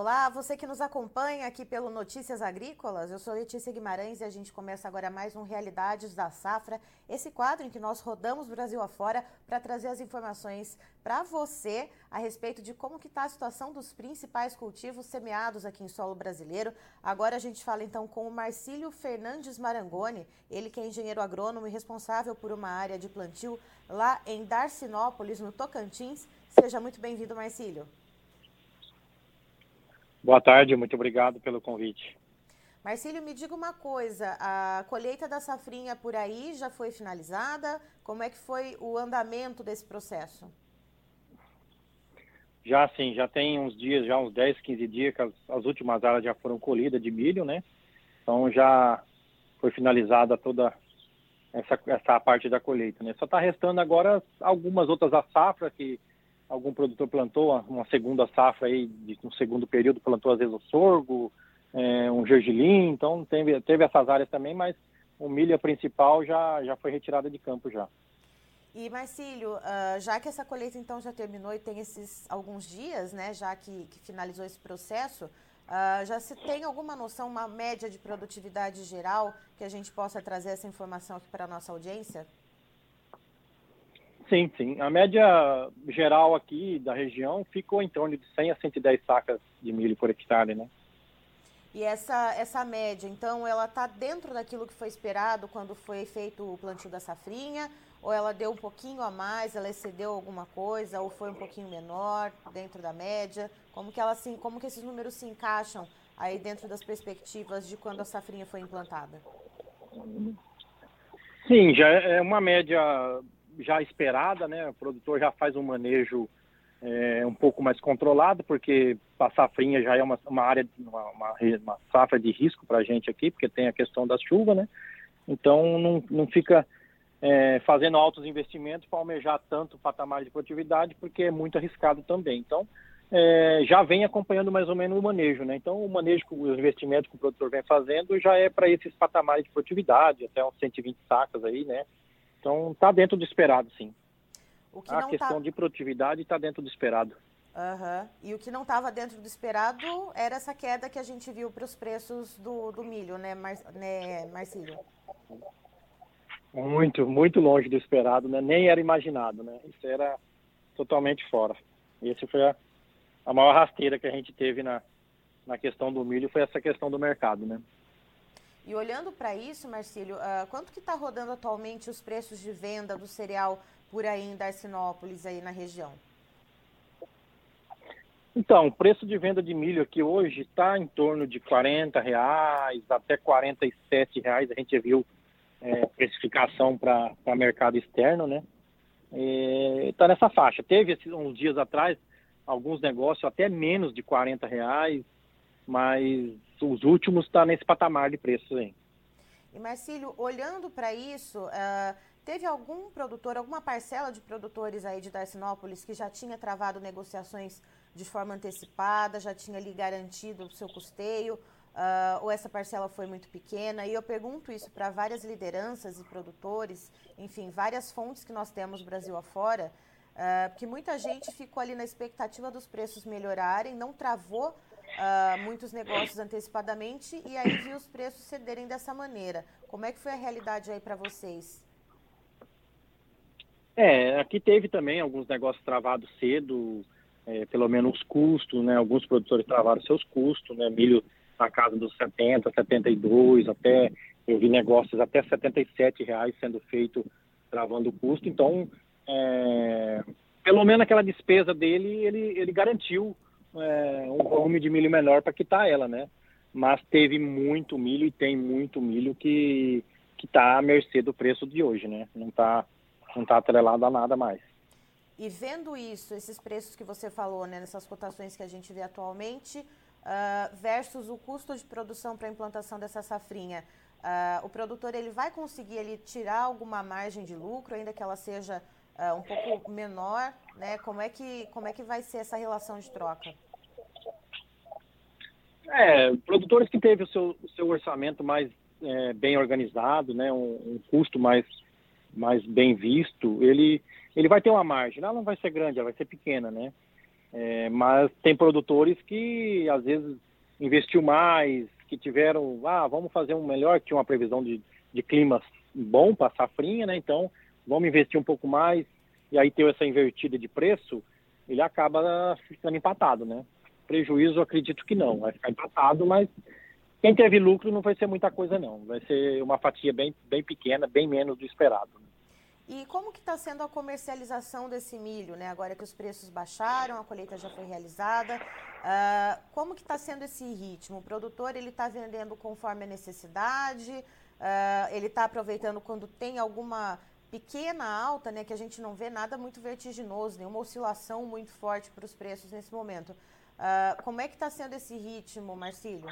Olá, você que nos acompanha aqui pelo Notícias Agrícolas. Eu sou Letícia Guimarães e a gente começa agora mais um Realidades da Safra, esse quadro em que nós rodamos Brasil afora para trazer as informações para você a respeito de como que está a situação dos principais cultivos semeados aqui em solo brasileiro. Agora a gente fala então com o Marcílio Fernandes Marangoni, ele que é engenheiro agrônomo e responsável por uma área de plantio lá em Darcinópolis, no Tocantins. Seja muito bem-vindo, Marcílio. Boa tarde, muito obrigado pelo convite. Marcílio, me diga uma coisa, a colheita da safrinha por aí já foi finalizada? Como é que foi o andamento desse processo? Já sim, já tem uns dias, já uns 10, 15 dias que as, as últimas áreas já foram colhidas de milho, né? Então já foi finalizada toda essa, essa parte da colheita, né? Só está restando agora algumas outras safras que algum produtor plantou uma segunda safra aí, de um segundo período, plantou às vezes o sorgo, é, um gergelim, então teve, teve essas áreas também, mas o milho principal já, já foi retirada de campo já. E Marcílio, uh, já que essa colheita então já terminou e tem esses alguns dias, né, já que, que finalizou esse processo, uh, já se tem alguma noção, uma média de produtividade geral que a gente possa trazer essa informação aqui para a nossa audiência? Sim, sim. A média geral aqui da região ficou em torno de 100 a 110 sacas de milho por hectare, né? E essa, essa média, então, ela está dentro daquilo que foi esperado quando foi feito o plantio da safrinha? Ou ela deu um pouquinho a mais, ela excedeu alguma coisa, ou foi um pouquinho menor dentro da média? Como que, ela, assim, como que esses números se encaixam aí dentro das perspectivas de quando a safrinha foi implantada? Sim, já é uma média já esperada, né? O produtor já faz um manejo é, um pouco mais controlado, porque a safrinha já é uma, uma área, uma, uma, uma safra de risco para a gente aqui, porque tem a questão da chuva, né? Então não, não fica é, fazendo altos investimentos para almejar tanto patamar de produtividade, porque é muito arriscado também. Então é, já vem acompanhando mais ou menos o manejo, né? Então o manejo, os investimentos que o produtor vem fazendo já é para esses patamares de produtividade, até uns 120 sacas aí, né? Então, está dentro do esperado, sim. a questão tá... de produtividade está dentro do esperado. Uhum. E o que não estava dentro do esperado era essa queda que a gente viu para os preços do, do milho, né, Mar... né, Marcílio? Muito, muito longe do esperado, né? Nem era imaginado, né? Isso era totalmente fora. Esse foi a, a maior rasteira que a gente teve na, na questão do milho, foi essa questão do mercado, né? E olhando para isso, Marcílio, uh, quanto que está rodando atualmente os preços de venda do cereal por aí em Darcinópolis, aí na região? Então, o preço de venda de milho aqui hoje está em torno de 40 reais até 47 reais. A gente viu é, precificação para mercado externo, né? Está nessa faixa. Teve uns dias atrás alguns negócios até menos de 40 reais, mas os últimos está nesse patamar de preços aí. E Marcílio, olhando para isso, uh, teve algum produtor, alguma parcela de produtores aí de Darcinópolis que já tinha travado negociações de forma antecipada, já tinha ali garantido o seu custeio, uh, ou essa parcela foi muito pequena? E eu pergunto isso para várias lideranças e produtores, enfim, várias fontes que nós temos Brasil afora, uh, porque muita gente ficou ali na expectativa dos preços melhorarem, não travou uh, muitos negócios antecipadamente e aí viu os preços cederem dessa maneira. Como é que foi a realidade aí para vocês? É, aqui teve também alguns negócios travados cedo, é, pelo menos os custos, né? Alguns produtores travaram seus custos, né? Milho na casa dos 70, 72, até eu vi negócios até 77 reais sendo feito travando o custo. Então, é, pelo menos aquela despesa dele, ele, ele garantiu é, um volume de milho menor para quitar ela, né? Mas teve muito milho e tem muito milho que que está à mercê do preço de hoje, né? Não está não tá atrelado a nada mais. E vendo isso, esses preços que você falou, né, nessas cotações que a gente vê atualmente, uh, versus o custo de produção para a implantação dessa safrinha, uh, o produtor ele vai conseguir ele tirar alguma margem de lucro, ainda que ela seja uh, um pouco menor, né? Como é que como é que vai ser essa relação de troca? É, produtores que teve o seu, o seu orçamento mais é, bem organizado, né? Um, um, custo mais mais bem visto, ele ele vai ter uma margem. Ela não vai ser grande, ela vai ser pequena, né? É, mas tem produtores que às vezes investiu mais, que tiveram, ah, vamos fazer um melhor, tinha uma previsão de, de clima bom para safrinha, né? Então, vamos investir um pouco mais, e aí ter essa invertida de preço, ele acaba ficando empatado, né? Prejuízo, acredito que não, vai ficar empatado, mas quem teve lucro não vai ser muita coisa não, vai ser uma fatia bem, bem pequena, bem menos do esperado. Né? E como que está sendo a comercialização desse milho, né? Agora que os preços baixaram, a colheita já foi realizada, uh, como que está sendo esse ritmo? O produtor ele está vendendo conforme a necessidade? Uh, ele está aproveitando quando tem alguma pequena alta, né? Que a gente não vê nada muito vertiginoso, nenhuma oscilação muito forte para os preços nesse momento. Uh, como é que está sendo esse ritmo, Marcílio?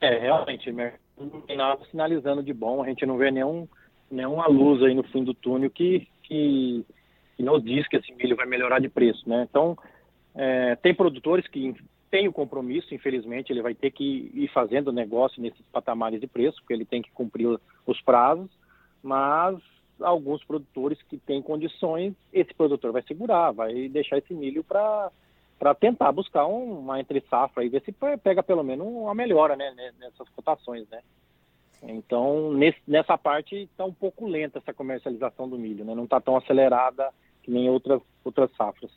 É, realmente, não tem nada sinalizando de bom, a gente não vê nenhum nenhuma luz aí no fim do túnel que, que, que nos diz que esse milho vai melhorar de preço, né? Então, é, tem produtores que têm o compromisso, infelizmente, ele vai ter que ir fazendo negócio nesses patamares de preço, porque ele tem que cumprir os prazos, mas alguns produtores que têm condições, esse produtor vai segurar, vai deixar esse milho para para tentar buscar uma entre safra e ver se pega pelo menos uma melhora né, nessas cotações, né? Então, nesse, nessa parte está um pouco lenta essa comercialização do milho, né? não está tão acelerada que nem outras, outras safras.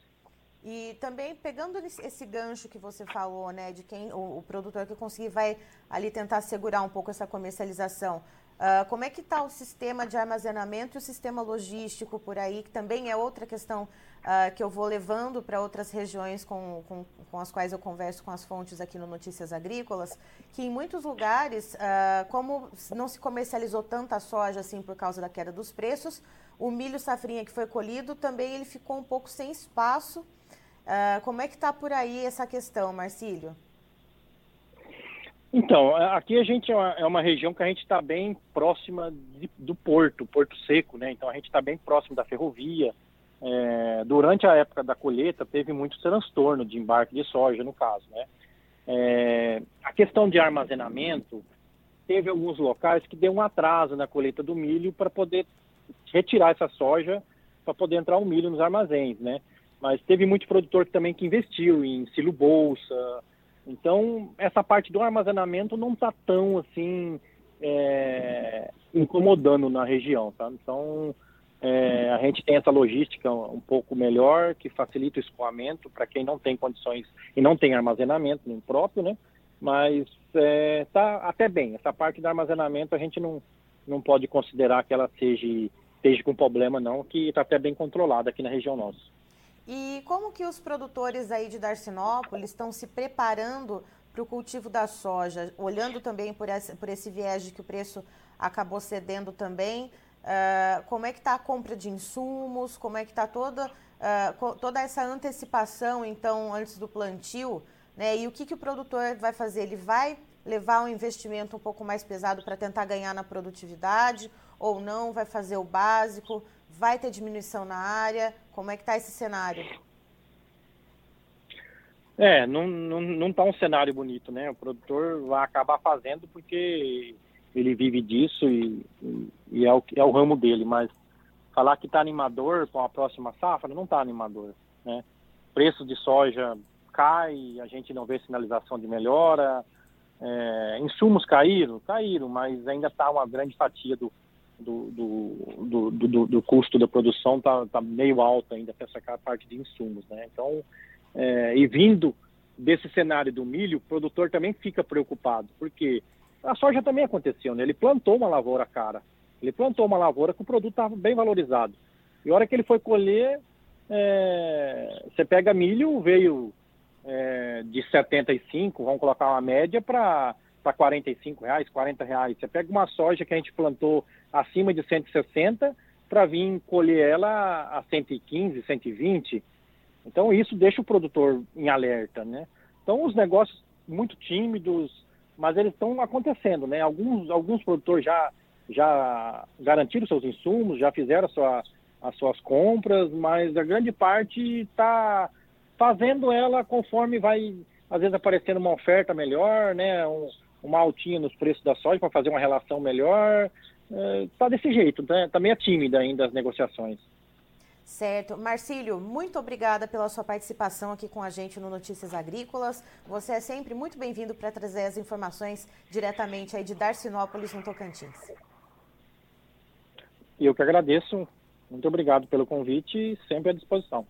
E também pegando esse gancho que você falou, né, de quem o, o produtor que conseguir vai ali tentar segurar um pouco essa comercialização. Uh, como é que está o sistema de armazenamento e o sistema logístico por aí, que também é outra questão uh, que eu vou levando para outras regiões com, com, com, as quais eu converso com as fontes aqui no Notícias Agrícolas, que em muitos lugares, uh, como não se comercializou tanta soja assim por causa da queda dos preços, o milho safrinha que foi colhido também ele ficou um pouco sem espaço. como é que está por aí essa questão, Marcílio? Então, aqui a gente é uma, é uma região que a gente está bem próxima de, do porto, Porto Seco, né? Então a gente está bem próximo da ferrovia. É, durante a época da colheita teve muito transtorno de embarque de soja, no caso, né? É, a questão de armazenamento teve alguns locais que deu um atraso na colheita do milho para poder retirar essa soja para poder entrar o milho nos armazéns, né? Mas teve muito produtor que também que investiu em silo bolsa, então, essa parte do armazenamento não está tão assim é, incomodando na região, tá? Então, é, a gente tem essa logística um pouco melhor, que facilita o escoamento para quem não tem condições e não tem armazenamento nem próprio, né? Mas é, tá até bem. Essa parte do armazenamento a gente não, não pode considerar que ela seja, esteja com problema, não, que está até bem controlada aqui na região nossa. E como que os produtores aí de Darcinópolis estão se preparando para o cultivo da soja, olhando também por esse, por esse viés de que o preço acabou cedendo também, uh, como é que está a compra de insumos, como é que está toda, uh, toda essa antecipação, então, antes do plantio, né? E o que, que o produtor vai fazer? Ele vai levar um investimento um pouco mais pesado para tentar ganhar na produtividade ou não? Vai fazer o básico? Vai ter diminuição na área? Como é que está esse cenário? É, não, não, não tá um cenário bonito, né? O produtor vai acabar fazendo porque ele vive disso e, e é, o, é o ramo dele, mas falar que está animador com a próxima safra, não está animador, né? Preço de soja cai, a gente não vê sinalização de melhora, é, insumos caíram, caíram, mas ainda está uma grande fatia do, do, do, do, do, custo da produção está tá meio alto ainda para essa parte de insumos, né? Então, é, e vindo desse cenário do milho, o produtor também fica preocupado, porque a soja também aconteceu, né? Ele plantou uma lavoura cara, ele plantou uma lavoura que o produto estava bem valorizado. E a hora que ele foi colher, é, você pega milho, veio é, de 75, vamos colocar uma média, para para 45 reais, 40 reais. Você pega uma soja que a gente plantou acima de 160 para vir colher ela a 115, 120. Então isso deixa o produtor em alerta, né? Então os negócios muito tímidos, mas eles estão acontecendo, né? Alguns alguns produtores já já garantiram seus insumos, já fizeram sua, as suas compras, mas a grande parte está fazendo ela conforme vai às vezes aparecendo uma oferta melhor, né? Um, uma altinha nos preços da soja para fazer uma relação melhor. Está é, desse jeito, tá, tá meio tímida ainda as negociações. Certo. Marcílio, muito obrigada pela sua participação aqui com a gente no Notícias Agrícolas. Você é sempre muito bem-vindo para trazer as informações diretamente aí de Darcinópolis, no Tocantins. Eu que agradeço. Muito obrigado pelo convite e sempre à disposição.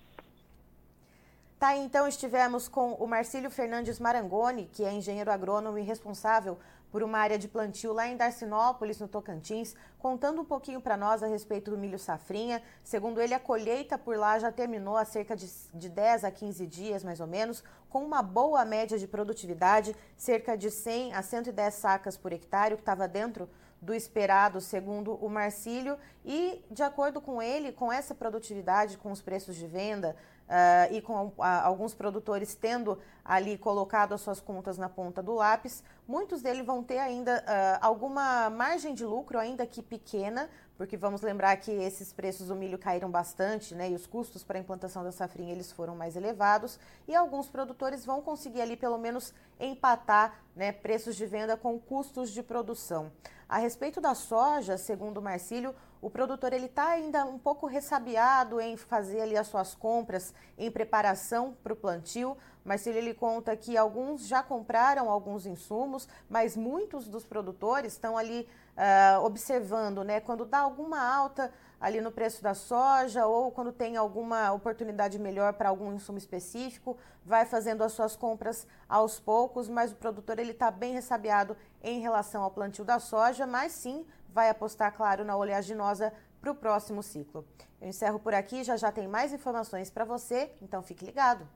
Tá, então estivemos com o Marcílio Fernandes Marangoni, que é engenheiro agrônomo e responsável por uma área de plantio lá em Darcinópolis, no Tocantins, contando um pouquinho para nós a respeito do milho safrinha. Segundo ele, a colheita por lá já terminou há cerca de, de 10 a 15 dias, mais ou menos, com uma boa média de produtividade, cerca de 100 a 110 sacas por hectare, que estava dentro do esperado, segundo o Marcílio, e de acordo com ele, com essa produtividade, com os preços de venda, Uh, e com alguns produtores tendo ali colocado as suas contas na ponta do lápis, muitos deles vão ter ainda uh, alguma margem de lucro, ainda que pequena, porque vamos lembrar que esses preços do milho caíram bastante, né, e os custos para a implantação da safrinha eles foram mais elevados, e alguns produtores vão conseguir ali pelo menos empatar né, preços de venda com custos de produção. A respeito da soja, segundo o Marcílio, o produtor ele está ainda um pouco ressabiado em fazer ali as suas compras em preparação para o plantio. Mas ele conta que alguns já compraram alguns insumos, mas muitos dos produtores estão ali uh, observando, né? Quando dá alguma alta ali no preço da soja ou quando tem alguma oportunidade melhor para algum insumo específico, vai fazendo as suas compras aos poucos, mas o produtor ele está bem ressabiado em relação ao plantio da soja, mas sim vai apostar, claro, na oleaginosa para o próximo ciclo. Eu encerro por aqui, já já tem mais informações para você, então fique ligado.